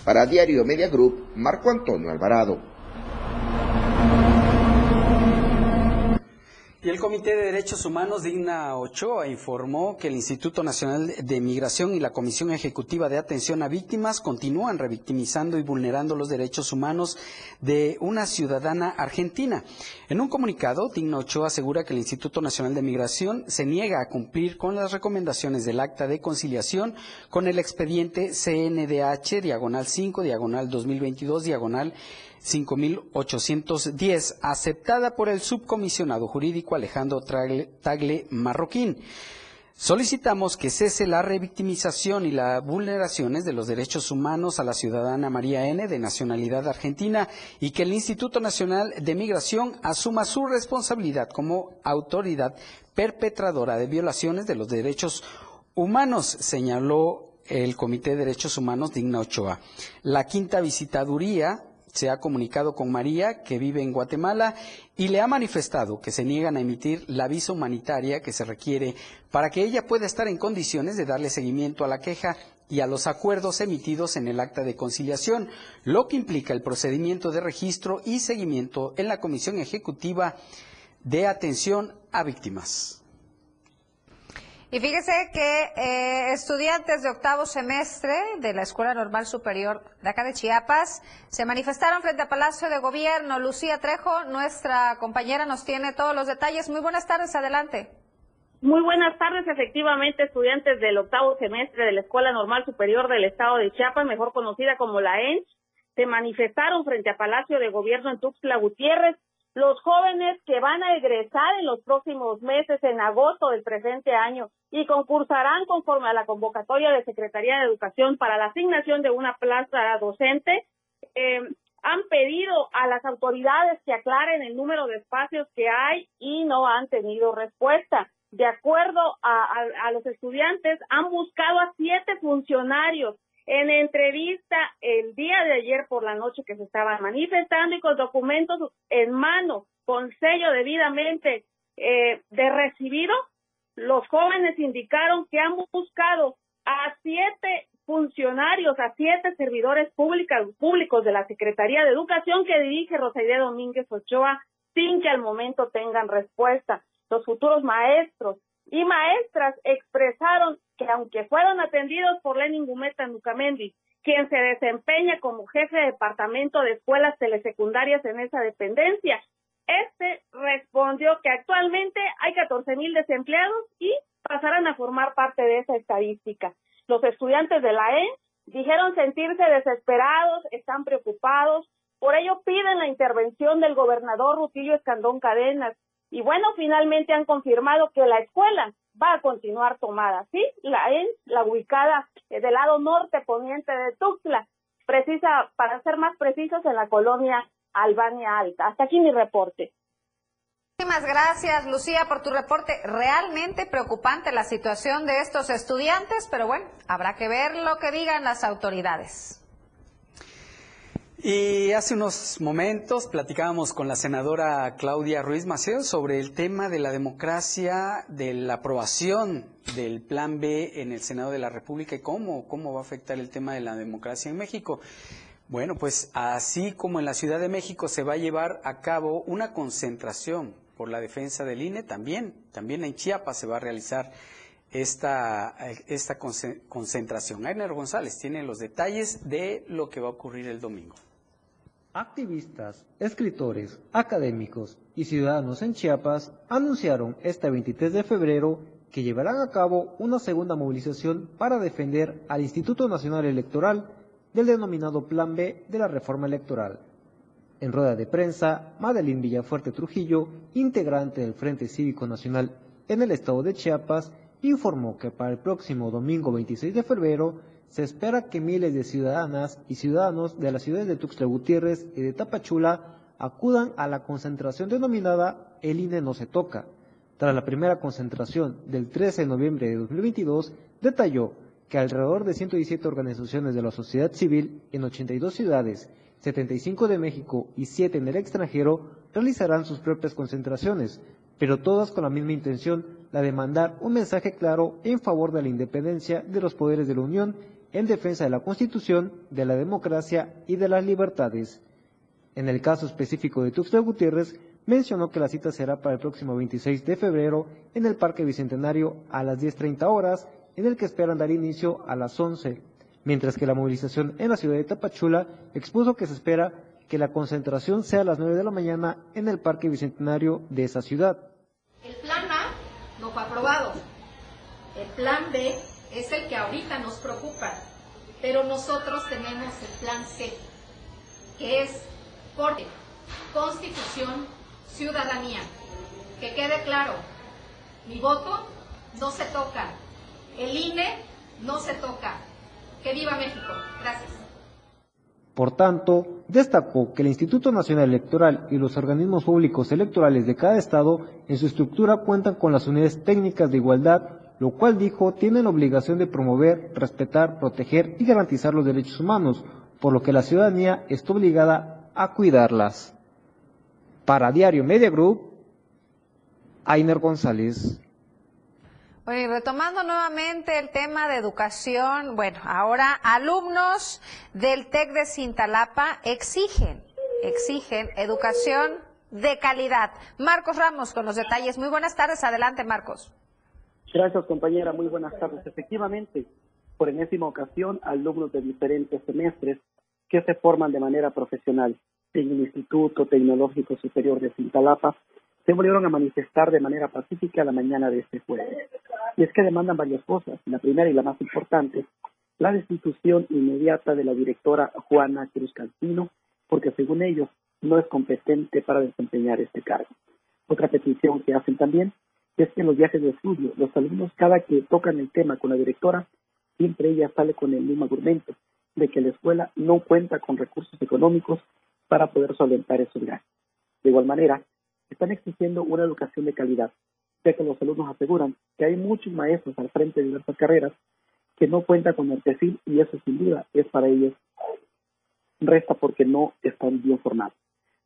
Para Diario Media Group, Marco Antonio Alvarado.
Y el Comité de Derechos Humanos Digna Ochoa informó que el Instituto Nacional de Migración y la Comisión Ejecutiva de Atención a Víctimas continúan revictimizando y vulnerando los derechos humanos de una ciudadana argentina. En un comunicado, Digna Ochoa asegura que el Instituto Nacional de Migración se niega a cumplir con las recomendaciones del acta de conciliación con el expediente CNDH, diagonal 5, diagonal 2022, diagonal 5810, aceptada por el subcomisionado jurídico Alejandro Tagle Marroquín. Solicitamos que cese la revictimización y las vulneraciones de los derechos humanos a la ciudadana María N. de nacionalidad argentina y que el Instituto Nacional de Migración asuma su responsabilidad como autoridad perpetradora de violaciones de los derechos humanos, señaló el Comité de Derechos Humanos Digna Ochoa. La quinta visitaduría se ha comunicado con María, que vive en Guatemala, y le ha manifestado que se niegan a emitir la visa humanitaria que se requiere para que ella pueda estar en condiciones de darle seguimiento a la queja y a los acuerdos emitidos en el acta de conciliación, lo que implica el procedimiento de registro y seguimiento en la Comisión Ejecutiva de Atención a Víctimas.
Y fíjese que eh, estudiantes de octavo semestre de la Escuela Normal Superior de acá de Chiapas se manifestaron frente al Palacio de Gobierno. Lucía Trejo, nuestra compañera, nos tiene todos los detalles. Muy buenas tardes, adelante.
Muy buenas tardes, efectivamente, estudiantes del octavo semestre de la Escuela Normal Superior del Estado de Chiapas, mejor conocida como la ENS, se manifestaron frente al Palacio de Gobierno en Tuxtla Gutiérrez los jóvenes que van a egresar en los próximos meses, en agosto del presente año, y concursarán conforme a la convocatoria de Secretaría de Educación para la asignación de una plaza docente, eh, han pedido a las autoridades que aclaren el número de espacios que hay y no han tenido respuesta. De acuerdo a los estudiantes, han buscado a siete funcionarios en entrevista el día de ayer por la noche que se estaban manifestando y con documentos en mano, con sello debidamente eh, de recibido, los jóvenes indicaron que han buscado a siete funcionarios, a siete servidores públicos de la Secretaría de Educación que dirige Rosalía Domínguez Ochoa sin que al momento tengan respuesta. Los futuros maestros y maestras expresaron que aunque fueron atendidos por Lenin Gumeta Nucamendi, quien se desempeña como jefe de departamento de escuelas telesecundarias en esa dependencia, este respondió que actualmente hay 14 mil desempleados y pasarán a formar parte de esa estadística. Los estudiantes de la EN dijeron sentirse desesperados, están preocupados, por ello piden la intervención del gobernador Rutilio Escandón Cadenas, y bueno, finalmente han confirmado que la escuela va a continuar tomada, ¿sí? La en la ubicada eh, del lado norte poniente de Tuxtla, precisa, para ser más precisos, en la colonia Albania Alta. Hasta aquí mi reporte.
Muchísimas gracias, Lucía, por tu reporte. Realmente preocupante la situación de estos estudiantes, pero bueno, habrá que ver lo que digan las autoridades.
Y hace unos momentos platicábamos con la senadora Claudia Ruiz Maceo sobre el tema de la democracia, de la aprobación del Plan B en el Senado de la República y cómo, cómo va a afectar el tema de la democracia en México. Bueno, pues así como en la Ciudad de México se va a llevar a cabo una concentración por la defensa del INE, también, también en Chiapas se va a realizar esta, esta concentración. Ainer González tiene los detalles de lo que va a ocurrir el domingo.
Activistas, escritores, académicos y ciudadanos en Chiapas anunciaron este 23 de febrero que llevarán a cabo una segunda movilización para defender al Instituto Nacional Electoral del denominado Plan B de la reforma electoral. En rueda de prensa, Madeline Villafuerte Trujillo, integrante del Frente Cívico Nacional en el estado de Chiapas, informó que para el próximo domingo 26 de febrero se espera que miles de ciudadanas y ciudadanos de las ciudades de Tuxtla Gutiérrez y de Tapachula acudan a la concentración denominada El INE no se toca. Tras la primera concentración del 13 de noviembre de 2022, detalló que alrededor de 117 organizaciones de la sociedad civil en 82 ciudades, 75 de México y 7 en el extranjero, realizarán sus propias concentraciones, pero todas con la misma intención, la de mandar un mensaje claro en favor de la independencia de los poderes de la Unión, en defensa de la Constitución, de la democracia y de las libertades. En el caso específico de Tuxtla Gutiérrez, mencionó que la cita será para el próximo 26 de febrero en el Parque Bicentenario a las 10.30 horas, en el que esperan dar inicio a las 11, mientras que la movilización en la ciudad de Tapachula expuso que se espera que la concentración sea a las 9 de la mañana en el Parque Bicentenario de esa ciudad.
El plan A no fue aprobado. El plan B es el que ahorita nos preocupa, pero nosotros tenemos el plan C, que es corte, constitución, ciudadanía. Que quede claro, mi voto no se toca, el INE no se toca. Que viva México. Gracias.
Por tanto, destacó que el Instituto Nacional Electoral y los organismos públicos electorales de cada estado en su estructura cuentan con las unidades técnicas de igualdad, lo cual dijo tienen la obligación de promover, respetar, proteger y garantizar los derechos humanos, por lo que la ciudadanía está obligada a cuidarlas. Para Diario Media Group, Ainer González.
Bueno, y retomando nuevamente el tema de educación, bueno, ahora alumnos del TEC de Cintalapa exigen, exigen educación de calidad. Marcos Ramos con los detalles. Muy buenas tardes, adelante Marcos.
Gracias compañera, muy buenas tardes. Efectivamente, por enésima ocasión, alumnos de diferentes semestres que se forman de manera profesional en el Instituto Tecnológico Superior de Cintalapa se volvieron a manifestar de manera pacífica la mañana de este jueves. Y es que demandan varias cosas. La primera y la más importante, la destitución inmediata de la directora Juana Cruz Cantino, porque según ellos no es competente para desempeñar este cargo. Otra petición que hacen también es que en los viajes de estudio, los alumnos cada que tocan el tema con la directora, siempre ella sale con el mismo argumento de que la escuela no cuenta con recursos económicos para poder solventar esos gastos. De igual manera, están exigiendo una educación de calidad, ya que los alumnos aseguran que hay muchos maestros al frente de diversas carreras que no cuentan con el perfil y eso sin duda es para ellos resta porque no están bien formados.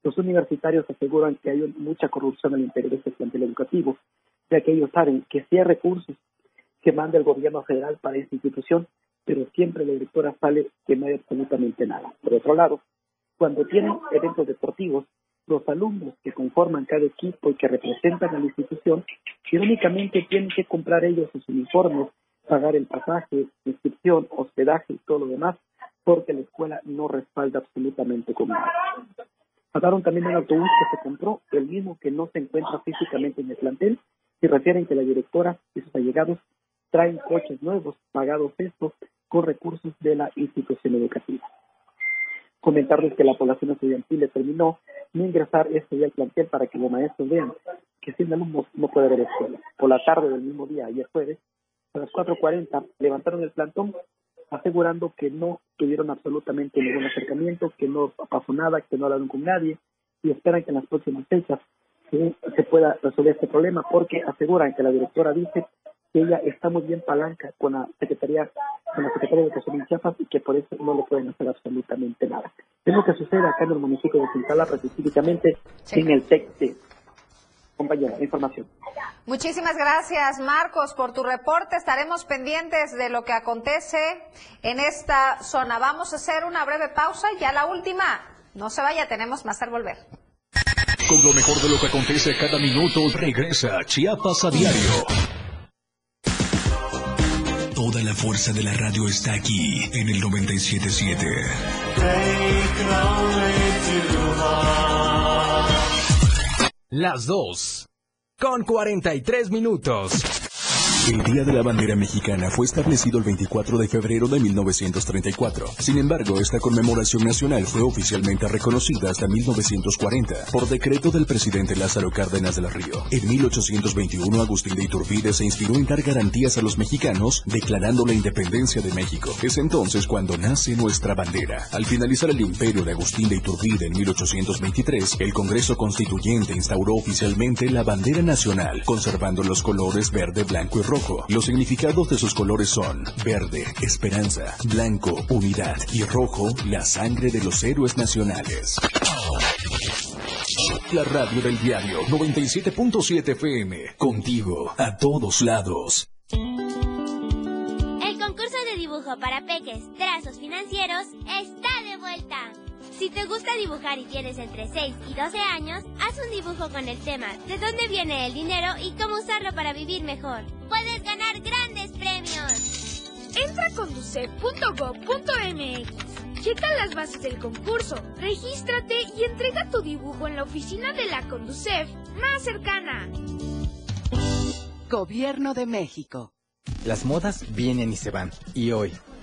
Los universitarios aseguran que hay mucha corrupción al interior de este plantel educativo, ya que ellos saben que sí hay recursos que manda el gobierno federal para esta institución, pero siempre la directora sale que no hay absolutamente nada. Por otro lado, cuando tienen eventos deportivos, los alumnos que conforman cada equipo y que representan a la institución, que únicamente tienen que comprar ellos sus uniformes, pagar el pasaje, inscripción, hospedaje y todo lo demás, porque la escuela no respalda absolutamente con nada. Hablaron también un autobús que se compró, el mismo que no se encuentra físicamente en el plantel, y refieren que la directora y sus allegados traen coches nuevos, pagados estos, con recursos de la institución educativa comentarles que la población estudiantil determinó no ingresar este día al plantel para que los maestros vean que sin alumnos no puede haber escuela. Por la tarde del mismo día, ayer jueves, a las 4.40, levantaron el plantón asegurando que no tuvieron absolutamente ningún acercamiento, que no pasó nada, que no hablaron con nadie y esperan que en las próximas fechas se pueda resolver este problema porque aseguran que la directora dice que ella está muy bien palanca con la Secretaría, con la Secretaría de Educación en Chiapas y que por eso no le pueden hacer absolutamente nada. Es lo que sucede acá en el municipio de Quintala, específicamente en el TEC. Compañera, información.
Muchísimas gracias, Marcos, por tu reporte. Estaremos pendientes de lo que acontece en esta zona. Vamos a hacer una breve pausa y a la última. No se vaya, tenemos más al volver.
Con lo mejor de lo que acontece cada minuto, regresa Chiapas a diario. La fuerza de la radio está aquí en el 977.
Las 2. Con 43 minutos.
El Día de la Bandera Mexicana fue establecido el 24 de febrero de 1934. Sin embargo, esta conmemoración nacional fue oficialmente reconocida hasta 1940 por decreto del presidente Lázaro Cárdenas del Río. En 1821, Agustín de Iturbide se inspiró en dar garantías a los mexicanos, declarando la independencia de México. Es entonces cuando nace nuestra bandera. Al finalizar el imperio de Agustín de Iturbide en 1823, el Congreso Constituyente instauró oficialmente la bandera nacional, conservando los colores verde, blanco y rojo los significados de sus colores son verde, esperanza, blanco, unidad y rojo, la sangre de los héroes nacionales. La radio del diario 97.7 FM, contigo a todos lados.
El concurso de dibujo para peques, trazos financieros, está de vuelta. Si te gusta dibujar y tienes entre 6 y 12 años, haz un dibujo con el tema de dónde viene el dinero y cómo usarlo para vivir mejor. Puedes ganar grandes premios.
Entra a conducef.gov.mx. Checa las bases del concurso, regístrate y entrega tu dibujo en la oficina de la Conducef más cercana.
Gobierno de México.
Las modas vienen y se van. Y hoy,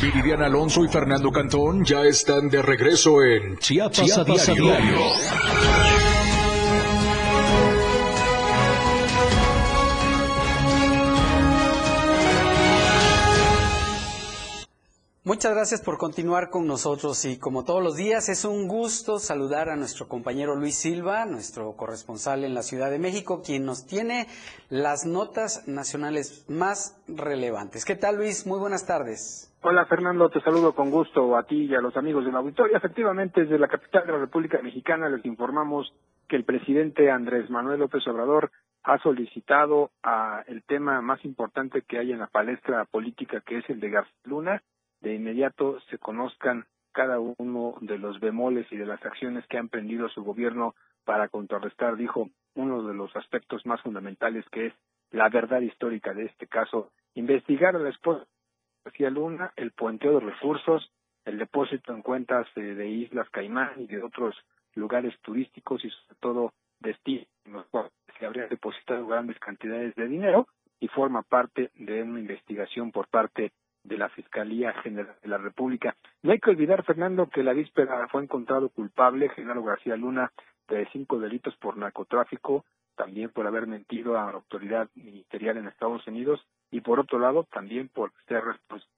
Viridiana Alonso y Fernando Cantón ya están de regreso en Chiapas,
Chiapas a
diario.
diario.
Muchas gracias por continuar con nosotros y como todos los días es un gusto saludar a nuestro compañero Luis Silva, nuestro corresponsal en la Ciudad de México, quien nos tiene las notas nacionales más relevantes. ¿Qué tal Luis? Muy buenas tardes.
Hola Fernando, te saludo con gusto a ti y a los amigos del auditorio. Efectivamente, desde la capital de la República Mexicana les informamos que el presidente Andrés Manuel López Obrador ha solicitado a el tema más importante que hay en la palestra política, que es el de García Luna, de inmediato se conozcan cada uno de los bemoles y de las acciones que ha emprendido su gobierno para contrarrestar, dijo, uno de los aspectos más fundamentales que es la verdad histórica de este caso, investigar a la esposa García Luna, el puenteo de recursos, el depósito en cuentas eh, de Islas Caimán y de otros lugares turísticos y sobre todo destinos en se habrían depositado grandes cantidades de dinero y forma parte de una investigación por parte de la Fiscalía General de la República. No hay que olvidar, Fernando, que la víspera fue encontrado culpable Genaro García Luna de cinco delitos por narcotráfico, también por haber mentido a la autoridad ministerial en Estados Unidos y por otro lado también por ser responsable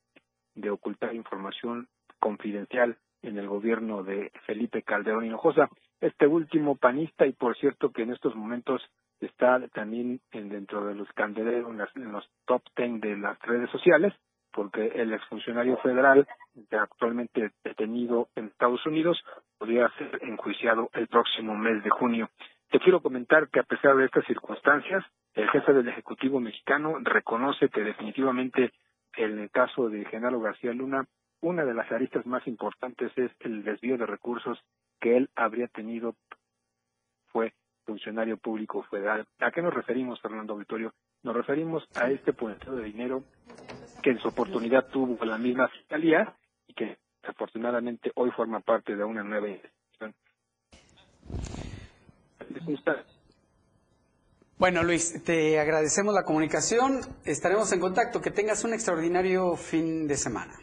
de ocultar información confidencial en el gobierno de Felipe Calderón Hinojosa. Este último panista y por cierto que en estos momentos está también en, dentro de los candeleros en, en los top ten de las redes sociales porque el exfuncionario federal actualmente detenido en Estados Unidos podría ser enjuiciado el próximo mes de junio. Te quiero comentar que a pesar de estas circunstancias, el jefe del Ejecutivo mexicano reconoce que definitivamente en el caso de Genaro García Luna, una de las aristas más importantes es el desvío de recursos que él habría tenido fue funcionario público federal. ¿A qué nos referimos, Fernando Auditorio? Nos referimos a este puenteo de dinero que en su oportunidad tuvo la misma fiscalía y que afortunadamente hoy forma parte de una nueva.
Bueno, Luis, te agradecemos la comunicación. Estaremos en contacto. Que tengas un extraordinario fin de semana.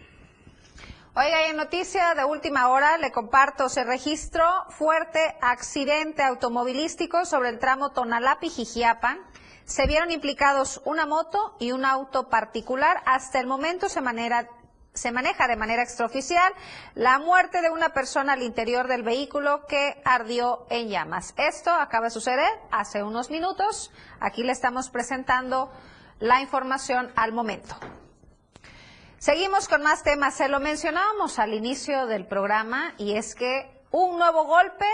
Oiga, y en noticia de última hora le comparto, se registró fuerte accidente automovilístico sobre el tramo Tonalapi-Jijiapan. Se vieron implicados una moto y un auto particular. Hasta el momento se, manera, se maneja de manera extraoficial la muerte de una persona al interior del vehículo que ardió en llamas. Esto acaba de suceder hace unos minutos. Aquí le estamos presentando la información al momento. Seguimos con más temas. Se lo mencionábamos al inicio del programa y es que un nuevo golpe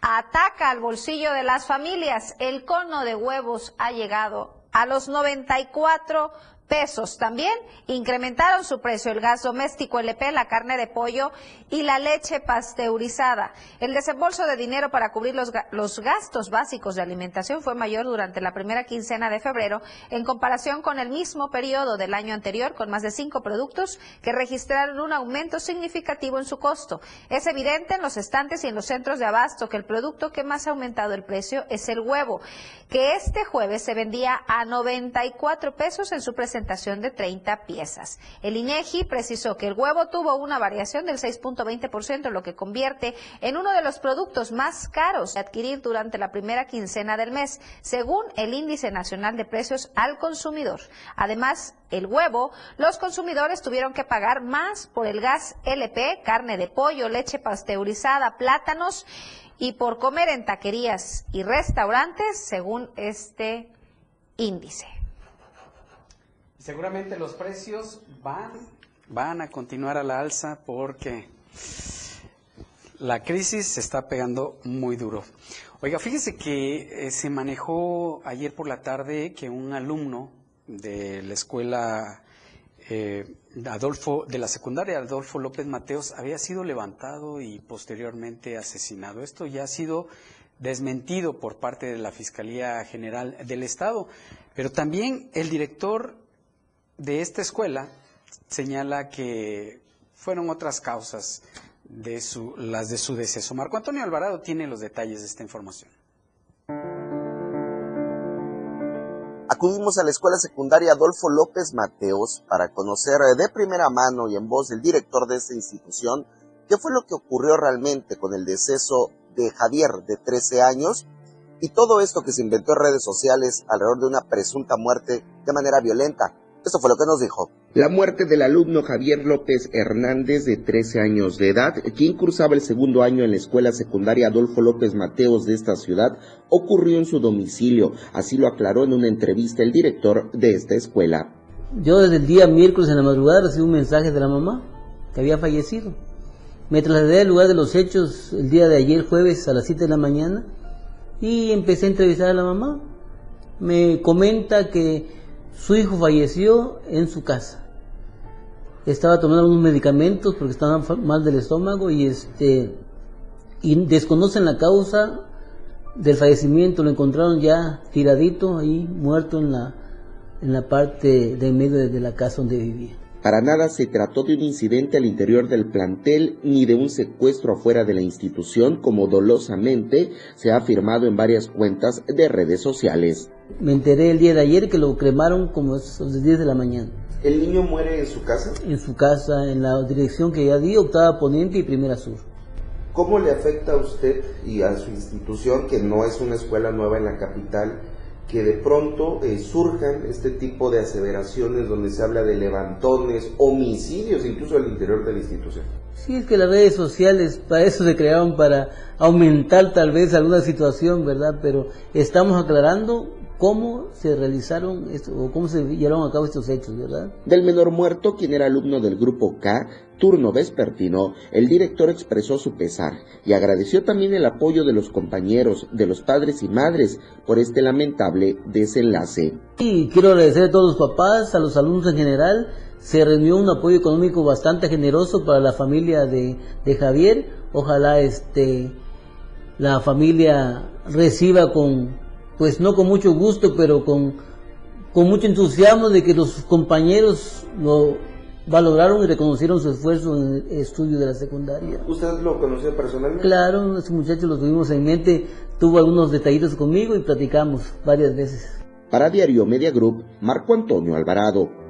ataca al bolsillo de las familias. El cono de huevos ha llegado a los 94 pesos. También incrementaron su precio el gas doméstico LP, la carne de pollo y la leche pasteurizada. El desembolso de dinero para cubrir los, los, gastos básicos de alimentación fue mayor durante la primera quincena de febrero en comparación con el mismo periodo del año anterior, con más de cinco productos que registraron un aumento significativo en su costo. Es evidente en los estantes y en los centros de abasto que el producto que más ha aumentado el precio es el huevo, que este jueves se vendía a 94 pesos en su presentación de 30 piezas. El INEGI precisó que el huevo tuvo una variación del 6.20%, lo que convierte en uno de los productos más caros de adquirir durante la primera quincena del mes, según el Índice Nacional de Precios al Consumidor. Además, el huevo, los consumidores tuvieron que pagar más por el gas LP, carne de pollo, leche pasteurizada, plátanos y por comer en taquerías y restaurantes, según este índice.
Seguramente los precios van, van a continuar a la alza porque la crisis se está pegando muy duro. Oiga, fíjese que eh, se manejó ayer por la tarde que un alumno de la escuela eh, Adolfo, de la secundaria Adolfo López Mateos, había sido levantado y posteriormente asesinado. Esto ya ha sido desmentido por parte de la Fiscalía General del Estado. Pero también el director de esta escuela señala que fueron otras causas de su, las de su deceso. Marco Antonio Alvarado tiene los detalles de esta información.
Acudimos a la escuela secundaria Adolfo López Mateos para conocer de primera mano y en voz del director de esta institución qué fue lo que ocurrió realmente con el deceso de Javier, de 13 años, y todo esto que se inventó en redes sociales alrededor de una presunta muerte de manera violenta. Esto fue lo que nos dijo. La muerte del alumno Javier López Hernández, de 13 años de edad, quien cursaba el segundo año en la escuela secundaria Adolfo López Mateos de esta ciudad, ocurrió en su domicilio. Así lo aclaró en una entrevista el director de esta escuela.
Yo desde el día miércoles en la madrugada recibí un mensaje de la mamá que había fallecido. Me trasladé al lugar de los hechos el día de ayer jueves a las 7 de la mañana y empecé a entrevistar a la mamá. Me comenta que su hijo falleció en su casa. Estaba tomando unos medicamentos porque estaba mal del estómago y este y desconocen la causa del fallecimiento, lo encontraron ya tiradito ahí, muerto en la en la parte de medio de la casa donde vivía.
Para nada se trató de un incidente al interior del plantel ni de un secuestro afuera de la institución, como dolosamente se ha afirmado en varias cuentas de redes sociales.
Me enteré el día de ayer que lo cremaron como a las 10 de la mañana.
¿El niño muere en su casa?
En su casa, en la dirección que ya di, octava poniente y primera sur.
¿Cómo le afecta a usted y a su institución, que no es una escuela nueva en la capital, que de pronto eh, surjan este tipo de aseveraciones donde se habla de levantones, homicidios incluso al interior de la institución.
Sí, es que las redes sociales para eso se crearon, para aumentar tal vez alguna situación, ¿verdad? Pero estamos aclarando cómo se realizaron esto, o cómo se llevaron a cabo estos hechos, ¿verdad?
Del menor muerto, quien era alumno del grupo K, turno vespertino, el director expresó su pesar y agradeció también el apoyo de los compañeros, de los padres y madres por este lamentable desenlace.
Y quiero agradecer a todos los papás, a los alumnos en general. Se reunió un apoyo económico bastante generoso para la familia de, de Javier. Ojalá este la familia reciba con pues no con mucho gusto, pero con, con mucho entusiasmo de que los compañeros lo valoraron y reconocieron su esfuerzo en el estudio de la secundaria.
¿Usted lo conoció personalmente?
Claro, ese muchacho lo tuvimos en mente, tuvo algunos detallitos conmigo y platicamos varias veces.
Para Diario Media Group, Marco Antonio Alvarado.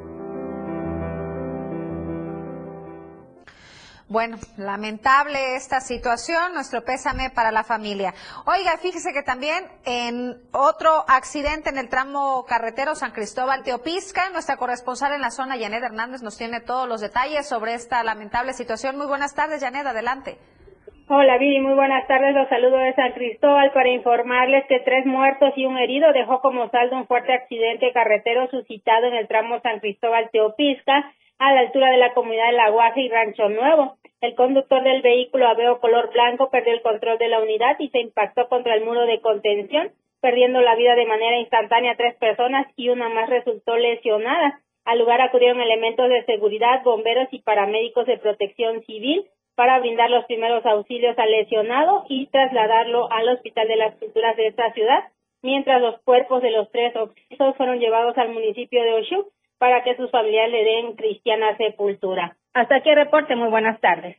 Bueno, lamentable esta situación, nuestro pésame para la familia. Oiga, fíjese que también en otro accidente en el tramo carretero San Cristóbal Teopisca, nuestra corresponsal en la zona, Janet Hernández, nos tiene todos los detalles sobre esta lamentable situación. Muy buenas tardes, Janet, adelante.
Hola Vivi, muy buenas tardes. Los saludo de San Cristóbal para informarles que tres muertos y un herido dejó como saldo un fuerte accidente carretero suscitado en el tramo San Cristóbal Teopisca a la altura de la comunidad de La y Rancho Nuevo. El conductor del vehículo Aveo color blanco perdió el control de la unidad y se impactó contra el muro de contención, perdiendo la vida de manera instantánea tres personas y una más resultó lesionada. Al lugar acudieron elementos de seguridad, bomberos y paramédicos de protección civil para brindar los primeros auxilios al lesionado y trasladarlo al Hospital de las Culturas de esta ciudad, mientras los cuerpos de los tres occisos fueron llevados al municipio de Oshuk para que sus familiares le den cristiana sepultura. Hasta aquí el reporte, muy buenas tardes.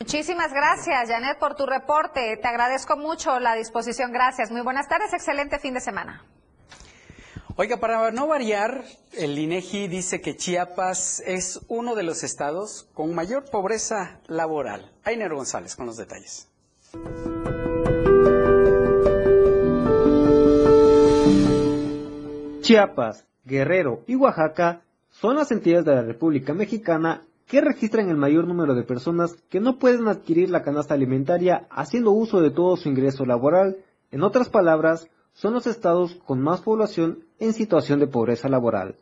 Muchísimas gracias, Janet, por tu reporte. Te agradezco mucho la disposición. Gracias. Muy buenas tardes, excelente fin de semana.
Oiga, para no variar, el INEGI dice que Chiapas es uno de los estados con mayor pobreza laboral. Ainer González con los detalles.
Chiapas, Guerrero y Oaxaca son las entidades de la República Mexicana que registran el mayor número de personas que no pueden adquirir la canasta alimentaria haciendo uso de todo su ingreso laboral. En otras palabras, son los estados con más población en situación de pobreza laboral.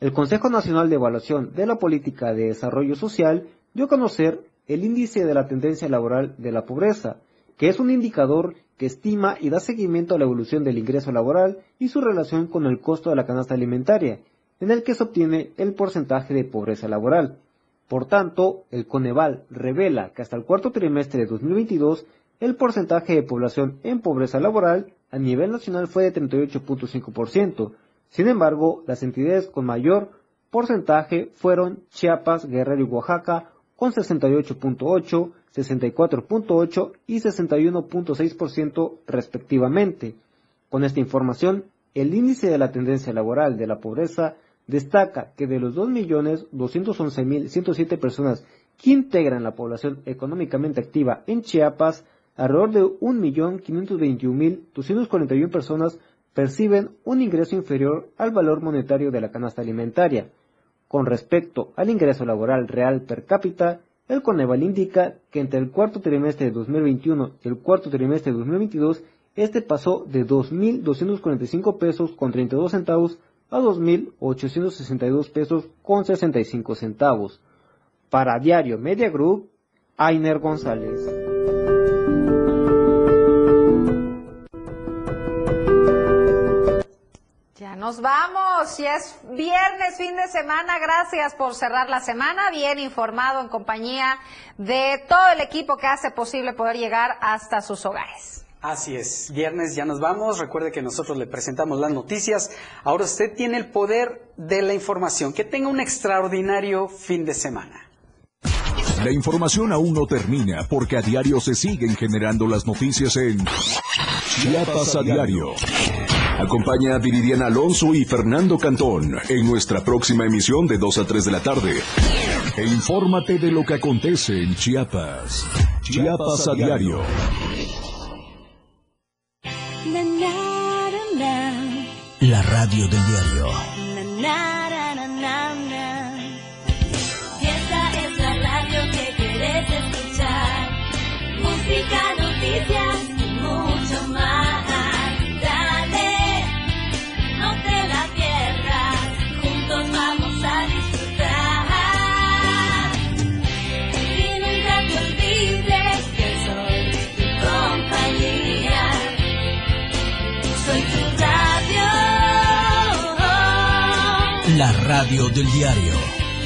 El Consejo Nacional de Evaluación de la Política de Desarrollo Social dio a conocer el índice de la tendencia laboral de la pobreza, que es un indicador que estima y da seguimiento a la evolución del ingreso laboral y su relación con el costo de la canasta alimentaria, en el que se obtiene el porcentaje de pobreza laboral. Por tanto, el Coneval revela que hasta el cuarto trimestre de 2022 el porcentaje de población en pobreza laboral a nivel nacional fue de 38.5%. Sin embargo, las entidades con mayor porcentaje fueron Chiapas, Guerrero y Oaxaca con 68.8, 64.8 y 61.6% respectivamente. Con esta información, el índice de la tendencia laboral de la pobreza destaca que de los 2.211.107 personas que integran la población económicamente activa en Chiapas, alrededor de 1.521.241 personas perciben un ingreso inferior al valor monetario de la canasta alimentaria. Con respecto al ingreso laboral real per cápita, el Coneval indica que entre el cuarto trimestre de 2021 y el cuarto trimestre de 2022, este pasó de 2.245 pesos con 32 centavos a 2.862 pesos con 65 centavos. Para Diario Media Group, Ainer González.
Nos vamos. Ya es viernes, fin de semana. Gracias por cerrar la semana. Bien informado en compañía de todo el equipo que hace posible poder llegar hasta sus hogares.
Así es, viernes ya nos vamos. Recuerde que nosotros le presentamos las noticias. Ahora usted tiene el poder de la información. Que tenga un extraordinario fin de semana.
La información aún no termina porque a diario se siguen generando las noticias en Chiapas a diario. Acompaña a Viridiana Alonso y Fernando Cantón en nuestra próxima emisión de 2 a 3 de la tarde. E infórmate de lo que acontece en Chiapas. Chiapas a diario.
La radio del diario.
esta es la radio que quieres escuchar. Música, noticias
La radio del diario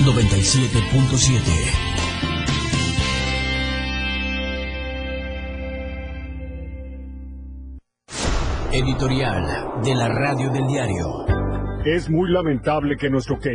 97.7. Editorial de la radio del diario.
Es muy lamentable que nuestro querido